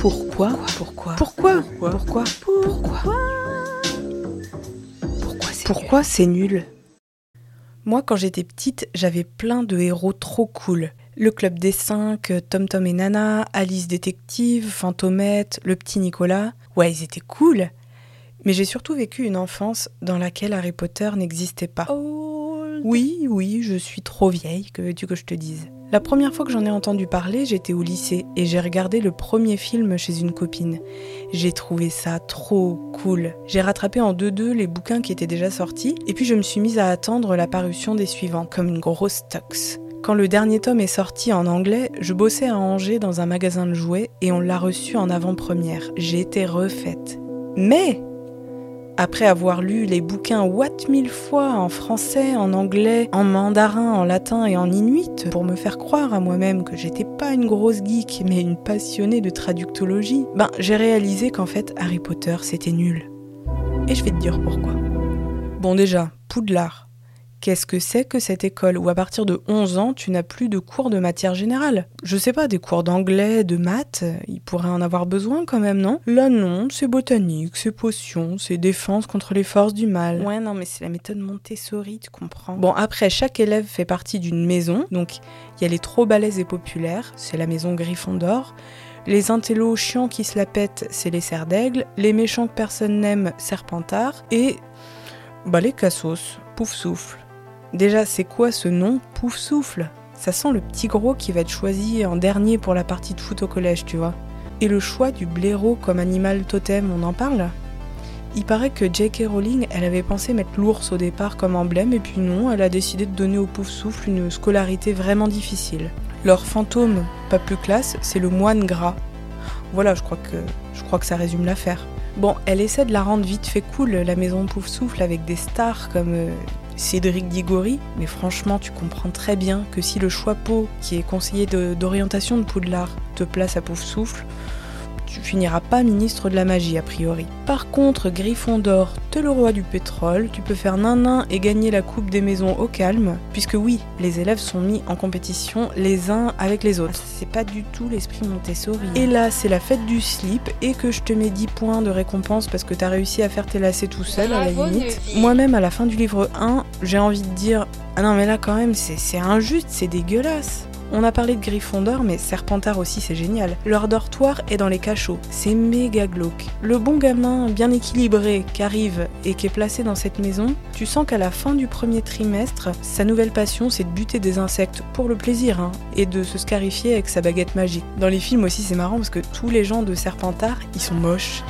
Pourquoi Pourquoi Pourquoi Pourquoi Pourquoi Pourquoi c'est Pourquoi c'est nul Moi, quand j'étais petite, j'avais plein de héros trop cool. Le Club des Cinq, Tom Tom et Nana, Alice Détective, Fantomette, le petit Nicolas. Ouais, ils étaient cool. Mais j'ai surtout vécu une enfance dans laquelle Harry Potter n'existait pas. Oui, oui, je suis trop vieille, que veux-tu que je te dise? La première fois que j'en ai entendu parler, j'étais au lycée et j'ai regardé le premier film chez une copine. J'ai trouvé ça trop cool. J'ai rattrapé en deux-deux les bouquins qui étaient déjà sortis et puis je me suis mise à attendre la parution des suivants, comme une grosse tox. Quand le dernier tome est sorti en anglais, je bossais à Angers dans un magasin de jouets et on l'a reçu en avant-première. J'ai été refaite. Mais après avoir lu les bouquins what mille fois en français, en anglais, en mandarin, en latin et en inuit, pour me faire croire à moi-même que j'étais pas une grosse geek mais une passionnée de traductologie, ben j'ai réalisé qu'en fait Harry Potter c'était nul. Et je vais te dire pourquoi. Bon déjà, Poudlard. Qu'est-ce que c'est que cette école? Où à partir de 11 ans, tu n'as plus de cours de matière générale? Je sais pas, des cours d'anglais, de maths, il pourrait en avoir besoin quand même, non? Là non, c'est botanique, c'est potion, c'est défense contre les forces du mal. Ouais, non, mais c'est la méthode Montessori, tu comprends. Bon, après, chaque élève fait partie d'une maison, donc il y a les trop balèzes et populaires, c'est la maison Gryffondor. Les intellos chiants qui se la pètent, c'est les serres d'aigle. Les méchants que personne n'aime, Serpentard. Et bah les cassos, pouf souffle. Déjà, c'est quoi ce nom? Pouf souffle Ça sent le petit gros qui va être choisi en dernier pour la partie de foot au collège, tu vois. Et le choix du blaireau comme animal totem, on en parle? Il paraît que J.K. Rowling, elle avait pensé mettre l'ours au départ comme emblème, et puis non, elle a décidé de donner au pouf souffle une scolarité vraiment difficile. Leur fantôme, pas plus classe, c'est le moine gras. Voilà, je crois que, je crois que ça résume l'affaire. Bon, elle essaie de la rendre vite fait cool, la maison Pouf Souffle, avec des stars comme euh, Cédric Diggory, mais franchement, tu comprends très bien que si le choix pot, qui est conseiller d'orientation de, Poudlard, te place à Pouf Souffle, tu finiras pas ministre de la magie a priori. Par contre, Gryffondor, t'es le roi du pétrole, tu peux faire nain et gagner la coupe des maisons au calme, puisque oui, les élèves sont mis en compétition les uns avec les autres. C'est pas du tout l'esprit Montessori. Et là, c'est la fête du slip et que je te mets 10 points de récompense parce que t'as réussi à faire tes lacets tout seul à la limite. Moi-même, à la fin du livre 1, j'ai envie de dire Ah non, mais là quand même, c'est injuste, c'est dégueulasse. On a parlé de Gryffondor, mais Serpentard aussi c'est génial. Leur dortoir est dans les cachots, c'est méga glauque. Le bon gamin bien équilibré qui arrive et qui est placé dans cette maison, tu sens qu'à la fin du premier trimestre, sa nouvelle passion c'est de buter des insectes pour le plaisir hein, et de se scarifier avec sa baguette magique. Dans les films aussi c'est marrant parce que tous les gens de Serpentard, ils sont moches.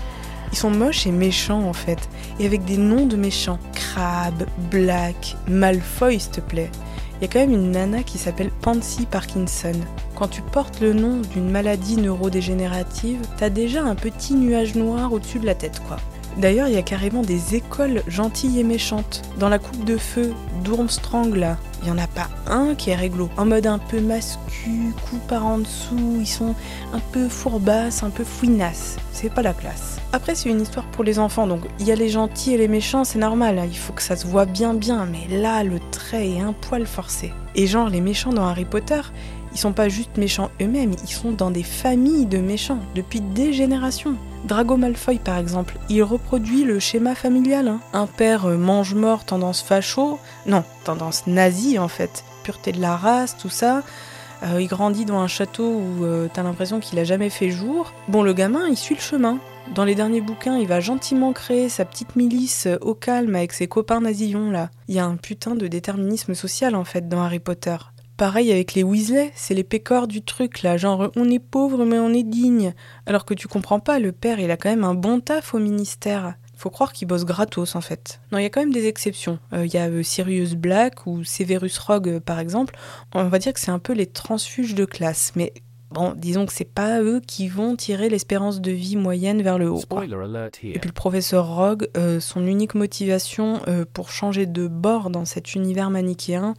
Ils sont moches et méchants en fait, et avec des noms de méchants. Crabbe, Black, Malfoy s'il te plaît il y a quand même une nana qui s'appelle Pansy Parkinson. Quand tu portes le nom d'une maladie neurodégénérative, t'as déjà un petit nuage noir au-dessus de la tête, quoi. D'ailleurs, il y a carrément des écoles gentilles et méchantes. Dans la coupe de feu d'Urmstrang, il y en a pas un qui est réglo. En mode un peu mascu, coup par en dessous, ils sont un peu fourbasses, un peu fouinasses. C'est pas la classe. Après, c'est une histoire pour les enfants, donc il y a les gentils et les méchants, c'est normal, hein. il faut que ça se voit bien bien, mais là, le trait est un poil forcé. Et genre, les méchants dans Harry Potter, ils sont pas juste méchants eux-mêmes, ils sont dans des familles de méchants depuis des générations. Drago Malfoy par exemple, il reproduit le schéma familial. Hein. Un père euh, mange-mort, tendance facho, non, tendance nazie en fait, pureté de la race, tout ça. Euh, il grandit dans un château où euh, t'as l'impression qu'il a jamais fait jour. Bon, le gamin, il suit le chemin. Dans les derniers bouquins, il va gentiment créer sa petite milice au calme avec ses copains nazillons là. Il y a un putain de déterminisme social en fait dans Harry Potter. Pareil avec les Weasley, c'est les pécores du truc là, genre on est pauvre mais on est digne. Alors que tu comprends pas, le père il a quand même un bon taf au ministère. Faut croire qu'il bosse gratos en fait. Non, il y a quand même des exceptions. Euh, il y a euh, Sirius Black ou Severus Rogue euh, par exemple. On va dire que c'est un peu les transfuges de classe, mais Bon, disons que c'est pas eux qui vont tirer l'espérance de vie moyenne vers le haut. Et puis le professeur Rogue, son unique motivation pour changer de bord dans cet univers manichéen,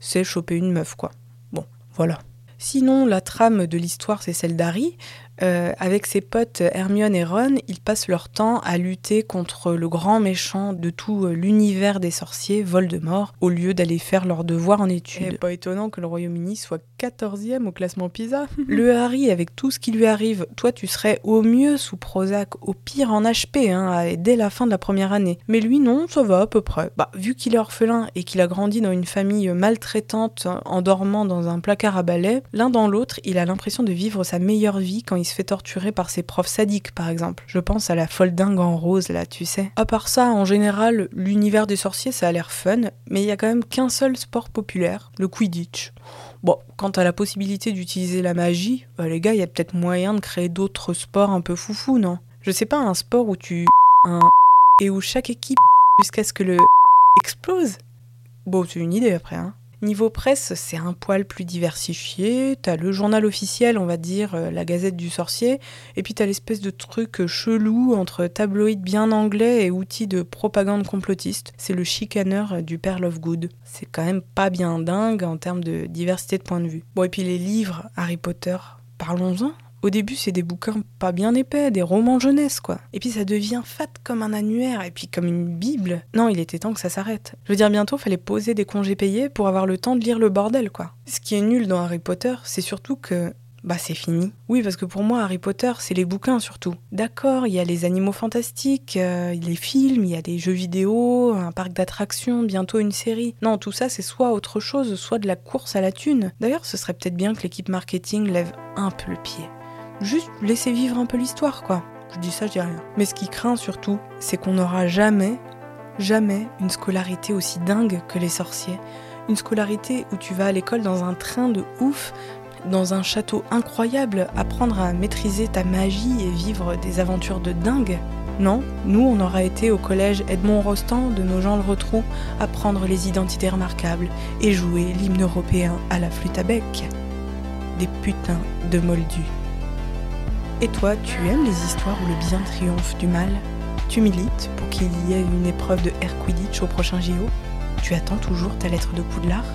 c'est choper une meuf, quoi. Bon, voilà. Sinon, la trame de l'histoire, c'est celle d'Harry. Euh, avec ses potes Hermione et Ron, ils passent leur temps à lutter contre le grand méchant de tout euh, l'univers des sorciers, Voldemort, au lieu d'aller faire leurs devoirs en études. Et pas étonnant que le Royaume-Uni soit 14e au classement PISA. le Harry, avec tout ce qui lui arrive, toi tu serais au mieux sous Prozac, au pire en HP, hein, dès la fin de la première année. Mais lui non, ça va à peu près. Bah, vu qu'il est orphelin et qu'il a grandi dans une famille maltraitante en dormant dans un placard à balai, l'un dans l'autre, il a l'impression de vivre sa meilleure vie quand il se fait torturer par ses profs sadiques, par exemple. Je pense à la folle dingue en rose, là, tu sais. À part ça, en général, l'univers des sorciers, ça a l'air fun, mais il y a quand même qu'un seul sport populaire, le Quidditch. Bon, quant à la possibilité d'utiliser la magie, bah, les gars, il y a peut-être moyen de créer d'autres sports un peu foufou, non? Je sais pas, un sport où tu... un... et où chaque équipe jusqu'à ce que le explose? Bon, c'est une idée après, hein. Niveau presse, c'est un poil plus diversifié. T'as le journal officiel, on va dire, euh, la Gazette du Sorcier, et puis t'as l'espèce de truc chelou entre tabloïd bien anglais et outils de propagande complotiste. C'est le chicaneur du Père Lovegood. C'est quand même pas bien dingue en termes de diversité de points de vue. Bon, et puis les livres Harry Potter, parlons-en. Au début, c'est des bouquins pas bien épais, des romans jeunesse, quoi. Et puis ça devient fat comme un annuaire, et puis comme une bible. Non, il était temps que ça s'arrête. Je veux dire, bientôt, fallait poser des congés payés pour avoir le temps de lire le bordel, quoi. Ce qui est nul dans Harry Potter, c'est surtout que bah c'est fini. Oui, parce que pour moi, Harry Potter, c'est les bouquins surtout. D'accord, il y a les animaux fantastiques, euh, les films, il y a des jeux vidéo, un parc d'attractions, bientôt une série. Non, tout ça, c'est soit autre chose, soit de la course à la thune. D'ailleurs, ce serait peut-être bien que l'équipe marketing lève un peu le pied juste laisser vivre un peu l'histoire, quoi. Je dis ça, je dis rien. Mais ce qui craint surtout, c'est qu'on n'aura jamais, jamais une scolarité aussi dingue que les sorciers. Une scolarité où tu vas à l'école dans un train de ouf, dans un château incroyable, apprendre à maîtriser ta magie et vivre des aventures de dingue. Non, nous on aura été au collège Edmond Rostand de nos gens le retrou, apprendre les identités remarquables et jouer l'hymne européen à la flûte à bec. Des putains de moldus. Et toi, tu aimes les histoires où le bien triomphe du mal? Tu milites pour qu'il y ait une épreuve de Air au prochain JO Tu attends toujours ta lettre de Poudlard?